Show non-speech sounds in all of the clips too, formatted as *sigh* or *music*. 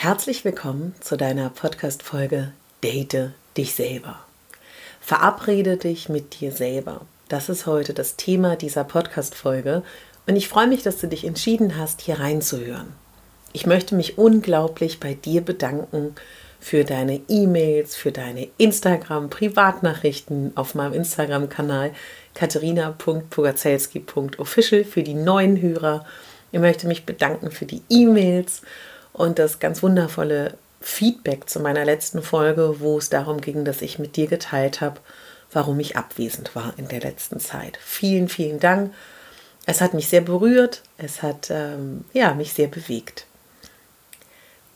Herzlich willkommen zu deiner Podcast-Folge Date dich selber. Verabrede dich mit dir selber. Das ist heute das Thema dieser Podcast-Folge und ich freue mich, dass du dich entschieden hast, hier reinzuhören. Ich möchte mich unglaublich bei dir bedanken für deine E-Mails, für deine Instagram-Privatnachrichten auf meinem Instagram-Kanal katharina.pogacelski.official für die neuen Hörer. Ich möchte mich bedanken für die E-Mails und das ganz wundervolle Feedback zu meiner letzten Folge, wo es darum ging, dass ich mit dir geteilt habe, warum ich abwesend war in der letzten Zeit. Vielen, vielen Dank. Es hat mich sehr berührt, es hat ähm, ja, mich sehr bewegt.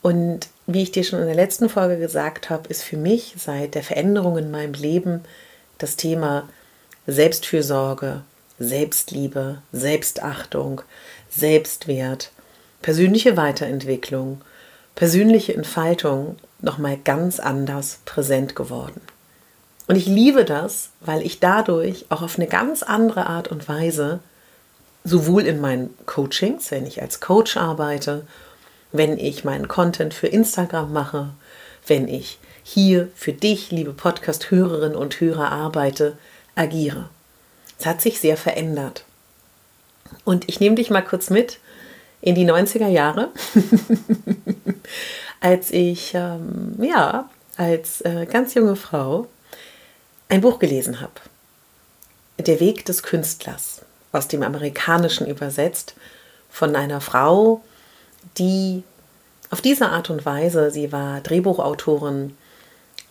Und wie ich dir schon in der letzten Folge gesagt habe, ist für mich seit der Veränderung in meinem Leben das Thema Selbstfürsorge, Selbstliebe, Selbstachtung, Selbstwert persönliche Weiterentwicklung, persönliche Entfaltung nochmal ganz anders präsent geworden. Und ich liebe das, weil ich dadurch auch auf eine ganz andere Art und Weise, sowohl in meinen Coachings, wenn ich als Coach arbeite, wenn ich meinen Content für Instagram mache, wenn ich hier für dich, liebe Podcast-Hörerinnen und Hörer, arbeite, agiere. Es hat sich sehr verändert. Und ich nehme dich mal kurz mit in die 90er Jahre, *laughs* als ich ähm, ja als äh, ganz junge Frau ein Buch gelesen habe. Der Weg des Künstlers, aus dem Amerikanischen übersetzt, von einer Frau, die auf diese Art und Weise, sie war Drehbuchautorin,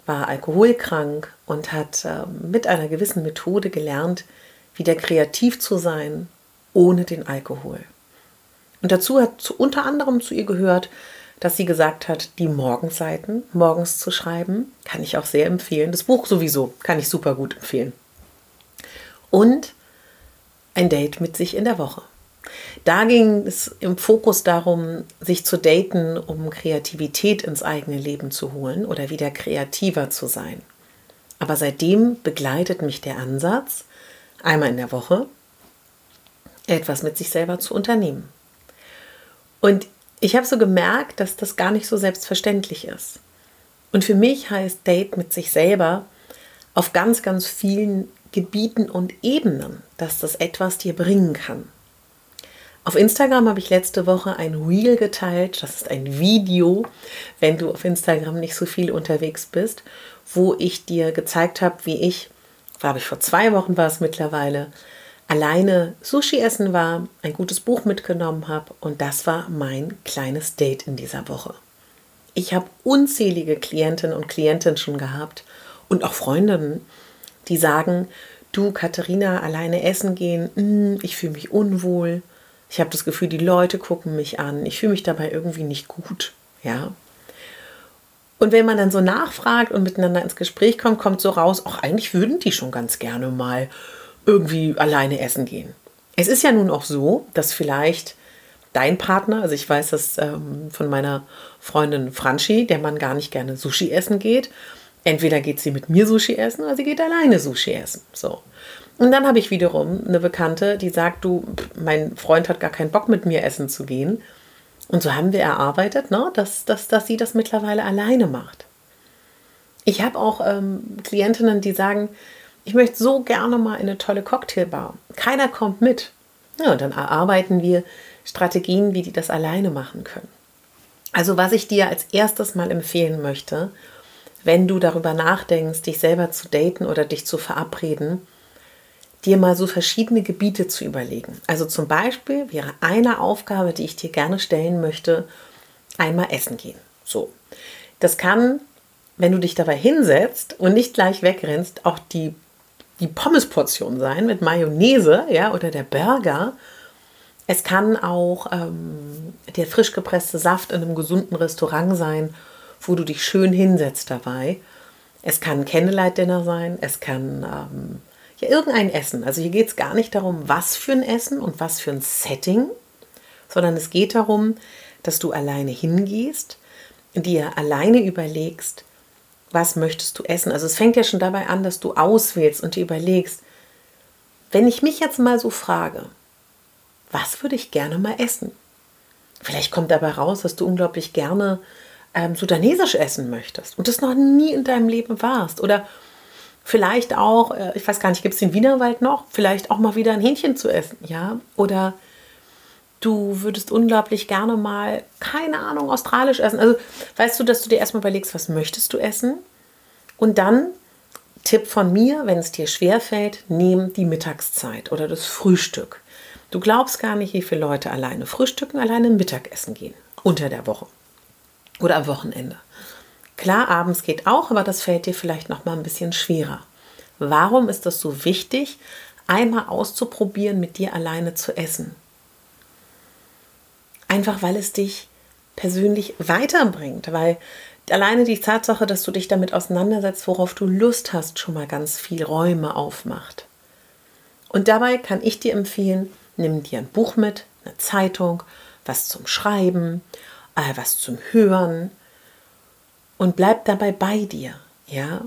war alkoholkrank und hat äh, mit einer gewissen Methode gelernt, wieder kreativ zu sein, ohne den Alkohol. Und dazu hat unter anderem zu ihr gehört, dass sie gesagt hat, die Morgenseiten morgens zu schreiben, kann ich auch sehr empfehlen. Das Buch sowieso kann ich super gut empfehlen. Und ein Date mit sich in der Woche. Da ging es im Fokus darum, sich zu daten, um Kreativität ins eigene Leben zu holen oder wieder kreativer zu sein. Aber seitdem begleitet mich der Ansatz, einmal in der Woche etwas mit sich selber zu unternehmen. Und ich habe so gemerkt, dass das gar nicht so selbstverständlich ist. Und für mich heißt Date mit sich selber auf ganz, ganz vielen Gebieten und Ebenen, dass das etwas dir bringen kann. Auf Instagram habe ich letzte Woche ein Reel geteilt, das ist ein Video, wenn du auf Instagram nicht so viel unterwegs bist, wo ich dir gezeigt habe, wie ich, glaube ich, vor zwei Wochen war es mittlerweile, alleine Sushi essen war, ein gutes Buch mitgenommen habe und das war mein kleines Date in dieser Woche. Ich habe unzählige Klientinnen und Klienten schon gehabt und auch Freundinnen, die sagen, du Katharina, alleine essen gehen, mm, ich fühle mich unwohl, ich habe das Gefühl, die Leute gucken mich an, ich fühle mich dabei irgendwie nicht gut, ja. Und wenn man dann so nachfragt und miteinander ins Gespräch kommt, kommt so raus, auch eigentlich würden die schon ganz gerne mal irgendwie alleine essen gehen. Es ist ja nun auch so, dass vielleicht dein Partner, also ich weiß das ähm, von meiner Freundin Franchi, der Mann gar nicht gerne Sushi essen geht. Entweder geht sie mit mir Sushi essen oder sie geht alleine Sushi essen. So. Und dann habe ich wiederum eine Bekannte, die sagt, du, mein Freund hat gar keinen Bock mit mir essen zu gehen. Und so haben wir erarbeitet, ne, dass, dass, dass sie das mittlerweile alleine macht. Ich habe auch ähm, Klientinnen, die sagen, ich möchte so gerne mal in eine tolle Cocktailbar. Keiner kommt mit. Ja, und dann erarbeiten wir Strategien, wie die das alleine machen können. Also was ich dir als erstes mal empfehlen möchte, wenn du darüber nachdenkst, dich selber zu daten oder dich zu verabreden, dir mal so verschiedene Gebiete zu überlegen. Also zum Beispiel wäre eine Aufgabe, die ich dir gerne stellen möchte, einmal essen gehen. So. Das kann, wenn du dich dabei hinsetzt und nicht gleich wegrennst, auch die die Pommesportion sein mit Mayonnaise, ja, oder der Burger. Es kann auch ähm, der frisch gepresste Saft in einem gesunden Restaurant sein, wo du dich schön hinsetzt dabei. Es kann Candlelight-Dinner sein, es kann ähm, ja irgendein Essen. Also hier geht es gar nicht darum, was für ein Essen und was für ein Setting, sondern es geht darum, dass du alleine hingehst, dir alleine überlegst, was möchtest du essen. Also es fängt ja schon dabei an, dass du auswählst und dir überlegst, wenn ich mich jetzt mal so frage, was würde ich gerne mal essen? Vielleicht kommt dabei raus, dass du unglaublich gerne ähm, sudanesisch essen möchtest und das noch nie in deinem Leben warst. Oder vielleicht auch, äh, ich weiß gar nicht, gibt es den Wienerwald noch? Vielleicht auch mal wieder ein Hähnchen zu essen, ja? Oder du würdest unglaublich gerne mal, keine Ahnung, australisch essen. Also weißt du, dass du dir erstmal überlegst, was möchtest du essen? Und dann, Tipp von mir, wenn es dir schwerfällt, nimm die Mittagszeit oder das Frühstück. Du glaubst gar nicht, wie viele Leute alleine frühstücken, alleine Mittagessen gehen. Unter der Woche. Oder am Wochenende. Klar, abends geht auch, aber das fällt dir vielleicht noch mal ein bisschen schwerer. Warum ist das so wichtig, einmal auszuprobieren, mit dir alleine zu essen? Einfach weil es dich persönlich weiterbringt, weil alleine die Tatsache, dass du dich damit auseinandersetzt, worauf du Lust hast, schon mal ganz viel Räume aufmacht. Und dabei kann ich dir empfehlen, nimm dir ein Buch mit, eine Zeitung, was zum Schreiben, äh, was zum Hören und bleib dabei bei dir. Ja,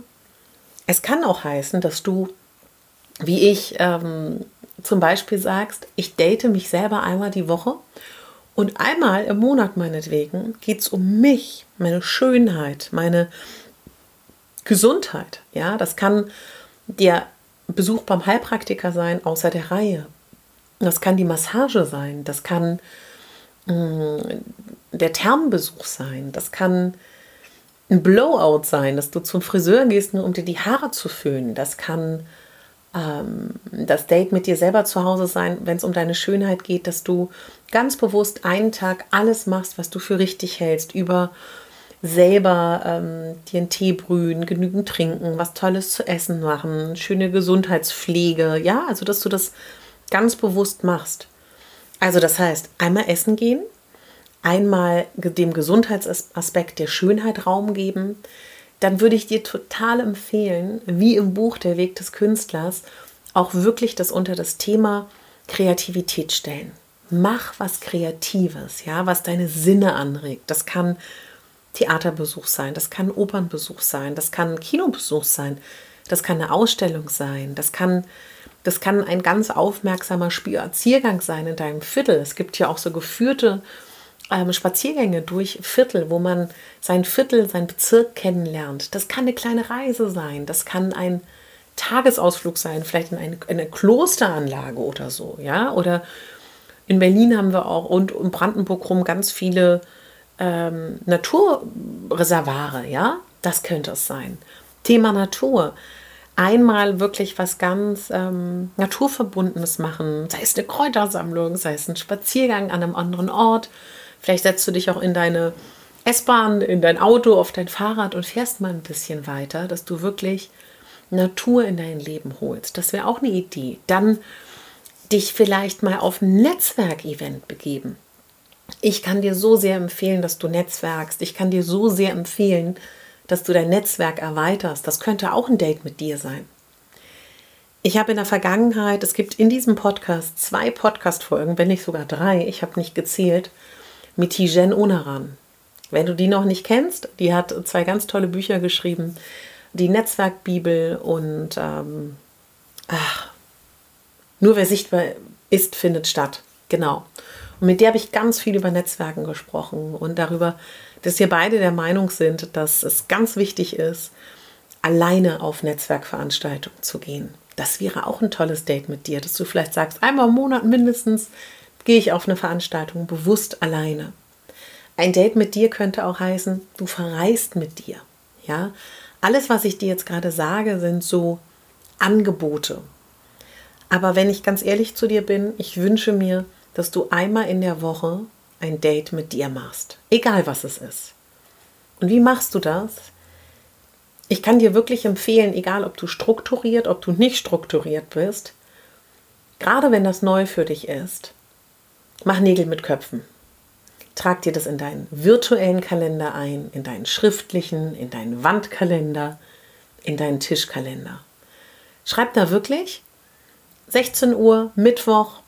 es kann auch heißen, dass du, wie ich ähm, zum Beispiel sagst, ich date mich selber einmal die Woche und einmal im Monat meinetwegen geht es um mich, meine Schönheit, meine Gesundheit. Ja, das kann der Besuch beim Heilpraktiker sein, außer der Reihe. Das kann die Massage sein, das kann mh, mm, der Thermenbesuch sein, das kann ein Blowout sein, dass du zum Friseur gehst, nur um dir die Haare zu föhnen. Das kann das Date mit dir selber zu Hause sein, wenn es um deine Schönheit geht, dass du ganz bewusst einen Tag alles machst, was du für richtig hältst, über selber ähm, dir einen Tee brühen, genügend trinken, was Tolles zu essen machen, schöne Gesundheitspflege, ja, also dass du das ganz bewusst machst. Also das heißt, einmal essen gehen, einmal dem Gesundheitsaspekt der Schönheit Raum geben, dann würde ich dir total empfehlen, wie im Buch Der Weg des Künstlers, auch wirklich das unter das Thema Kreativität stellen. Mach was Kreatives, ja, was deine Sinne anregt. Das kann Theaterbesuch sein, das kann Opernbesuch sein, das kann Kinobesuch sein, das kann eine Ausstellung sein, das kann, das kann ein ganz aufmerksamer Spaziergang sein in deinem Viertel. Es gibt ja auch so geführte ähm, Spaziergänge durch Viertel, wo man sein Viertel, sein Bezirk kennenlernt. Das kann eine kleine Reise sein, das kann ein Tagesausflug sein, vielleicht in eine, eine Klosteranlage oder so, ja. Oder in Berlin haben wir auch und um Brandenburg rum ganz viele ähm, Naturreservare, ja. Das könnte es sein. Thema Natur. Einmal wirklich was ganz ähm, Naturverbundenes machen, sei es eine Kräutersammlung, sei es ein Spaziergang an einem anderen Ort, Vielleicht setzt du dich auch in deine S-Bahn, in dein Auto, auf dein Fahrrad und fährst mal ein bisschen weiter, dass du wirklich Natur in dein Leben holst. Das wäre auch eine Idee. Dann dich vielleicht mal auf ein Netzwerkevent begeben. Ich kann dir so sehr empfehlen, dass du netzwerkst. Ich kann dir so sehr empfehlen, dass du dein Netzwerk erweiterst. Das könnte auch ein Date mit dir sein. Ich habe in der Vergangenheit, es gibt in diesem Podcast zwei Podcast-Folgen, wenn nicht sogar drei, ich habe nicht gezählt, mit Tijen Onaran. Wenn du die noch nicht kennst, die hat zwei ganz tolle Bücher geschrieben. Die Netzwerkbibel und ähm, ach, nur wer sichtbar ist, findet statt. Genau. Und mit der habe ich ganz viel über Netzwerken gesprochen und darüber, dass wir beide der Meinung sind, dass es ganz wichtig ist, alleine auf Netzwerkveranstaltungen zu gehen. Das wäre auch ein tolles Date mit dir, dass du vielleicht sagst, einmal im Monat mindestens gehe ich auf eine Veranstaltung bewusst alleine. Ein Date mit dir könnte auch heißen, du verreist mit dir. Ja, alles, was ich dir jetzt gerade sage, sind so Angebote. Aber wenn ich ganz ehrlich zu dir bin, ich wünsche mir, dass du einmal in der Woche ein Date mit dir machst. Egal was es ist. Und wie machst du das? Ich kann dir wirklich empfehlen, egal ob du strukturiert, ob du nicht strukturiert bist, gerade wenn das neu für dich ist, Mach Nägel mit Köpfen. Trag dir das in deinen virtuellen Kalender ein, in deinen schriftlichen, in deinen Wandkalender, in deinen Tischkalender. Schreib da wirklich 16 Uhr, Mittwoch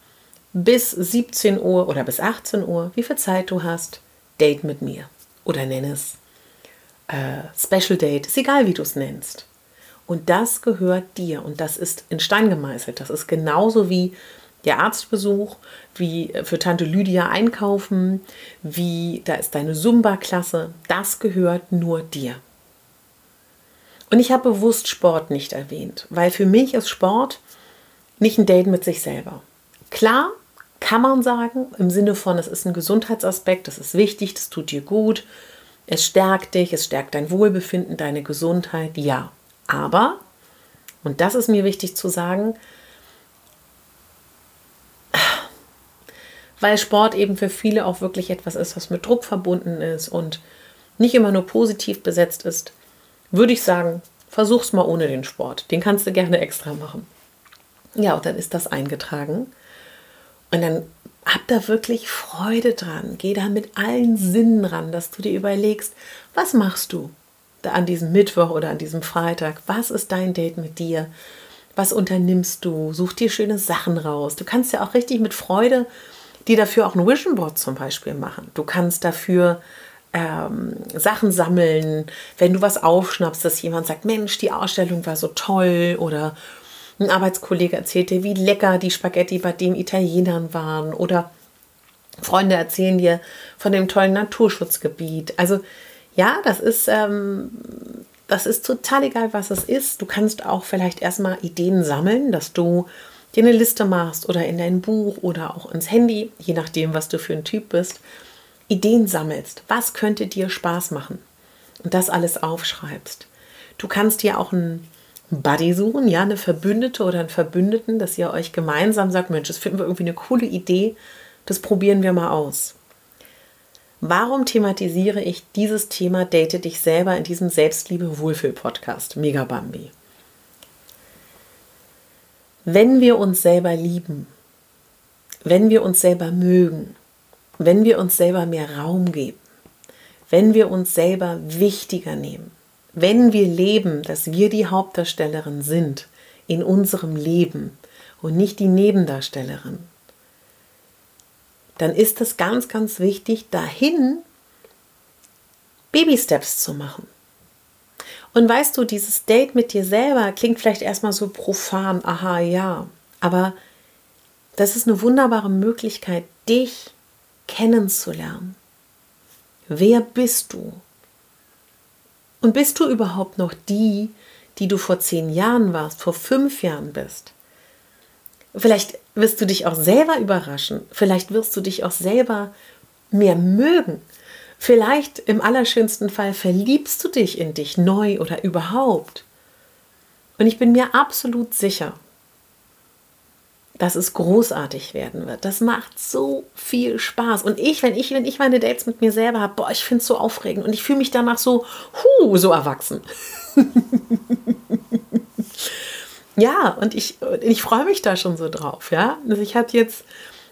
bis 17 Uhr oder bis 18 Uhr, wie viel Zeit du hast, Date mit mir. Oder nenn es äh, Special Date, ist egal, wie du es nennst. Und das gehört dir und das ist in Stein gemeißelt. Das ist genauso wie der Arztbesuch, wie äh, für Tante Lydia einkaufen, wie da ist deine Zumba-Klasse. Das gehört nur dir. Und ich habe bewusst Sport nicht erwähnt, weil für mich ist Sport nicht ein Date mit sich selber. Klar, kann man sagen, im Sinne von, es ist ein Gesundheitsaspekt, das ist wichtig, das tut dir gut, es stärkt dich, es stärkt dein Wohlbefinden, deine Gesundheit, ja. Aber, und das ist mir wichtig zu sagen, weil Sport eben für viele auch wirklich etwas ist, was mit Druck verbunden ist und nicht immer nur positiv besetzt ist, würde ich sagen, versuch's mal ohne den Sport. Den kannst du gerne extra machen. Ja, und dann ist das eingetragen. Und dann hab da wirklich Freude dran. Geh da mit allen Sinnen ran, dass du dir überlegst, was machst du da an diesem Mittwoch oder an diesem Freitag? Was ist dein Date mit dir? Was unternimmst du? Such dir schöne Sachen raus. Du kannst ja auch richtig mit Freude die dafür auch ein Vision Board zum Beispiel machen. Du kannst dafür ähm, Sachen sammeln, wenn du was aufschnappst, dass jemand sagt, Mensch, die Ausstellung war so toll oder ein Arbeitskollege erzählt dir, wie lecker die Spaghetti bei den Italienern waren oder Freunde erzählen dir von dem tollen Naturschutzgebiet. Also ja, das ist, ähm, das ist total egal, was es ist. Du kannst auch vielleicht erstmal Ideen sammeln, dass du dir eine Liste machst oder in dein Buch oder auch ins Handy, je nachdem, was du für ein Typ bist, Ideen sammelst. Was könnte dir Spaß machen? Und das alles aufschreibst. Du kannst dir auch einen Buddy suchen, ja, eine Verbündete oder einen Verbündeten, dass ihr euch gemeinsam sagt, Mensch, das finden wir irgendwie eine coole Idee, das probieren wir mal aus. Warum thematisiere ich dieses Thema Date dich selber in diesem Selbstliebe-Wohlfühl-Podcast? Mega Bambi. Wenn wir uns selber lieben, wenn wir uns selber mögen, wenn wir uns selber mehr Raum geben, wenn wir uns selber wichtiger nehmen, wenn wir leben, dass wir die Hauptdarstellerin sind in unserem Leben und nicht die Nebendarstellerin, dann ist es ganz, ganz wichtig, dahin Baby-Steps zu machen. Und weißt du, dieses Date mit dir selber klingt vielleicht erstmal so profan, aha, ja, aber das ist eine wunderbare Möglichkeit, dich kennenzulernen. Wer bist du? Und bist du überhaupt noch die, die du vor zehn Jahren warst, vor fünf Jahren bist? Vielleicht wirst du dich auch selber überraschen. Vielleicht wirst du dich auch selber mehr mögen. Vielleicht im allerschönsten Fall verliebst du dich in dich neu oder überhaupt. Und ich bin mir absolut sicher, dass es großartig werden wird. Das macht so viel Spaß. Und ich, wenn ich, wenn ich meine Dates mit mir selber habe, boah, ich finde es so aufregend und ich fühle mich danach so, hu, so erwachsen. *laughs* ja, und ich, ich freue mich da schon so drauf, ja. Also ich habe jetzt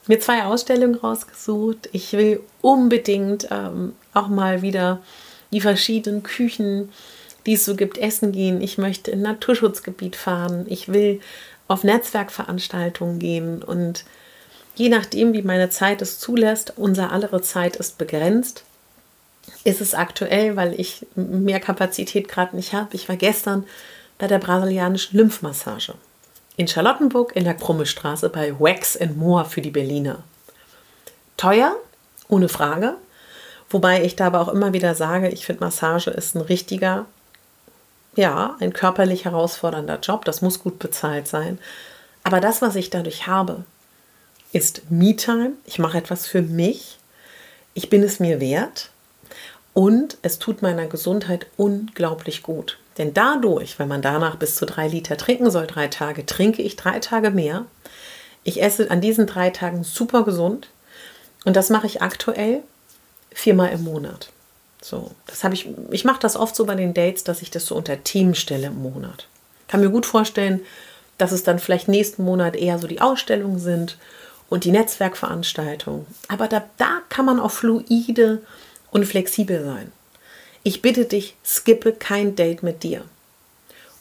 mir zwei Ausstellungen rausgesucht. Ich will unbedingt ähm, auch mal wieder die verschiedenen Küchen, die es so gibt, essen gehen. Ich möchte in Naturschutzgebiet fahren. Ich will auf Netzwerkveranstaltungen gehen und je nachdem, wie meine Zeit es zulässt, unser aller Zeit ist begrenzt, ist es aktuell, weil ich mehr Kapazität gerade nicht habe. Ich war gestern bei der brasilianischen Lymphmassage in Charlottenburg in der Krummestraße bei Wax More für die Berliner. Teuer, ohne Frage. Wobei ich da aber auch immer wieder sage, ich finde Massage ist ein richtiger, ja, ein körperlich herausfordernder Job. Das muss gut bezahlt sein. Aber das, was ich dadurch habe, ist Me-Time. Ich mache etwas für mich. Ich bin es mir wert. Und es tut meiner Gesundheit unglaublich gut. Denn dadurch, wenn man danach bis zu drei Liter trinken soll, drei Tage, trinke ich drei Tage mehr. Ich esse an diesen drei Tagen super gesund. Und das mache ich aktuell viermal im Monat. So, das habe ich, ich mache das oft so bei den Dates, dass ich das so unter Themen stelle im Monat. Kann mir gut vorstellen, dass es dann vielleicht nächsten Monat eher so die Ausstellungen sind und die Netzwerkveranstaltung. Aber da, da kann man auch fluide und flexibel sein. Ich bitte dich, skippe kein Date mit dir.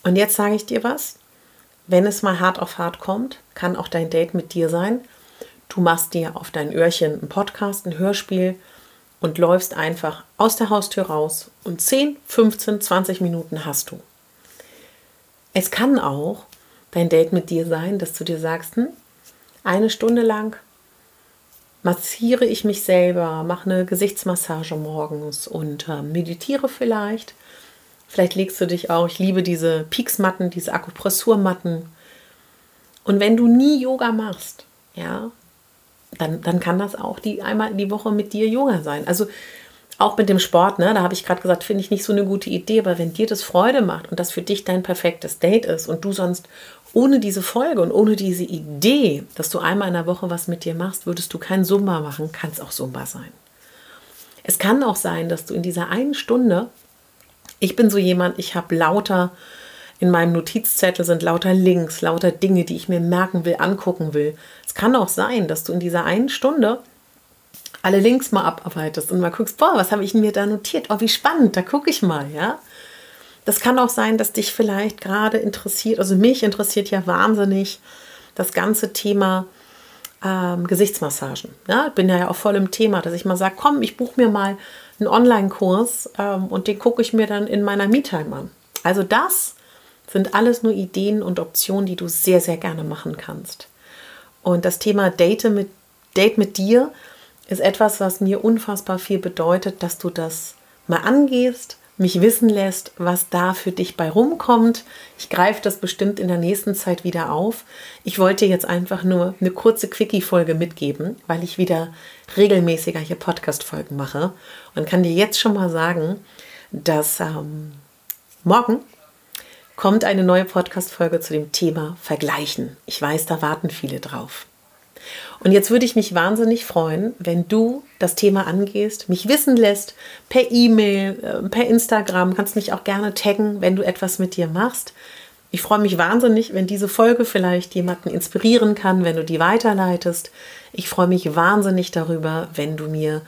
Und jetzt sage ich dir was. Wenn es mal hart auf hart kommt, kann auch dein Date mit dir sein. Du machst dir auf dein Öhrchen einen Podcast, ein Hörspiel und läufst einfach aus der Haustür raus und 10, 15, 20 Minuten hast du. Es kann auch dein Date mit dir sein, dass du dir sagst, hm, eine Stunde lang massiere ich mich selber, mache eine Gesichtsmassage morgens und äh, meditiere vielleicht. Vielleicht legst du dich auch, ich liebe diese Pieksmatten, diese Akupressurmatten. Und wenn du nie Yoga machst, ja, dann, dann kann das auch die einmal die Woche mit dir Yoga sein. Also auch mit dem Sport, ne, da habe ich gerade gesagt, finde ich nicht so eine gute Idee, aber wenn dir das Freude macht und das für dich dein perfektes Date ist und du sonst ohne diese Folge und ohne diese Idee, dass du einmal in der Woche was mit dir machst, würdest du kein Zumba machen, kann es auch Zumba sein. Es kann auch sein, dass du in dieser einen Stunde, ich bin so jemand, ich habe lauter, in meinem Notizzettel sind lauter Links, lauter Dinge, die ich mir merken will, angucken will. Es kann auch sein, dass du in dieser einen Stunde alle Links mal abarbeitest und mal guckst, boah, was habe ich mir da notiert? Oh, wie spannend, da gucke ich mal, ja. Das kann auch sein, dass dich vielleicht gerade interessiert, also mich interessiert ja wahnsinnig das ganze Thema ähm, Gesichtsmassagen. Ja, ich bin ja auch voll im Thema, dass ich mal sage, komm, ich buche mir mal einen Online-Kurs ähm, und den gucke ich mir dann in meiner Me-Time an. Also das sind alles nur Ideen und Optionen, die du sehr, sehr gerne machen kannst. Und das Thema Date mit, Date mit dir ist etwas, was mir unfassbar viel bedeutet, dass du das mal angehst, mich wissen lässt, was da für dich bei rumkommt. Ich greife das bestimmt in der nächsten Zeit wieder auf. Ich wollte jetzt einfach nur eine kurze Quickie-Folge mitgeben, weil ich wieder regelmäßiger hier Podcast-Folgen mache und kann dir jetzt schon mal sagen, dass ähm, morgen kommt eine neue Podcast-Folge zu dem Thema Vergleichen. Ich weiß, da warten viele drauf. Und jetzt würde ich mich wahnsinnig freuen, wenn du das Thema angehst, mich wissen lässt, per E-Mail, äh, per Instagram, kannst mich auch gerne taggen, wenn du etwas mit dir machst. Ich freue mich wahnsinnig, wenn diese Folge vielleicht jemanden inspirieren kann, wenn du die weiterleitest. Ich freue mich wahnsinnig darüber, wenn du mir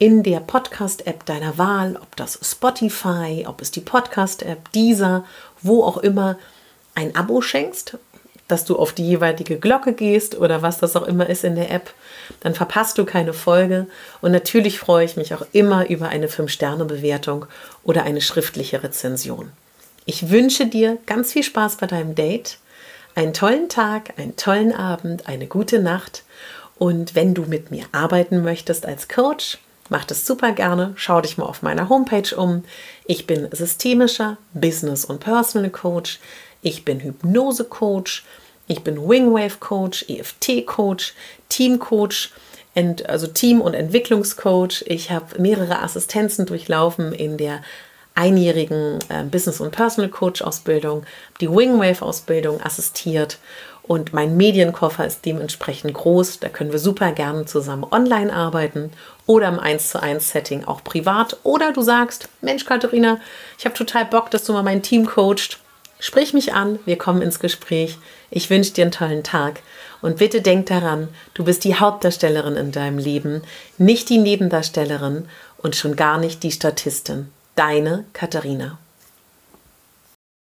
in der Podcast-App deiner Wahl, ob das Spotify, ob es die Podcast-App, dieser, wo auch immer, ein Abo schenkst dass du auf die jeweilige Glocke gehst oder was das auch immer ist in der App. Dann verpasst du keine Folge. Und natürlich freue ich mich auch immer über eine 5-Sterne-Bewertung oder eine schriftliche Rezension. Ich wünsche dir ganz viel Spaß bei deinem Date, einen tollen Tag, einen tollen Abend, eine gute Nacht. Und wenn du mit mir arbeiten möchtest als Coach, mach das super gerne. Schau dich mal auf meiner Homepage um. Ich bin systemischer Business- und Personal Coach. Ich bin Hypnose-Coach, ich bin Wingwave-Coach, EFT-Coach, Team-Coach, also Team- und Entwicklungscoach. Ich habe mehrere Assistenzen durchlaufen in der einjährigen äh, Business- und Personal Coach-Ausbildung, die Wingwave-Ausbildung assistiert und mein Medienkoffer ist dementsprechend groß. Da können wir super gerne zusammen online arbeiten oder im 1 zu 1 Setting auch privat. Oder du sagst, Mensch Katharina, ich habe total Bock, dass du mal mein Team coacht. Sprich mich an, wir kommen ins Gespräch. Ich wünsche dir einen tollen Tag. Und bitte denk daran, du bist die Hauptdarstellerin in deinem Leben, nicht die Nebendarstellerin und schon gar nicht die Statistin. Deine Katharina.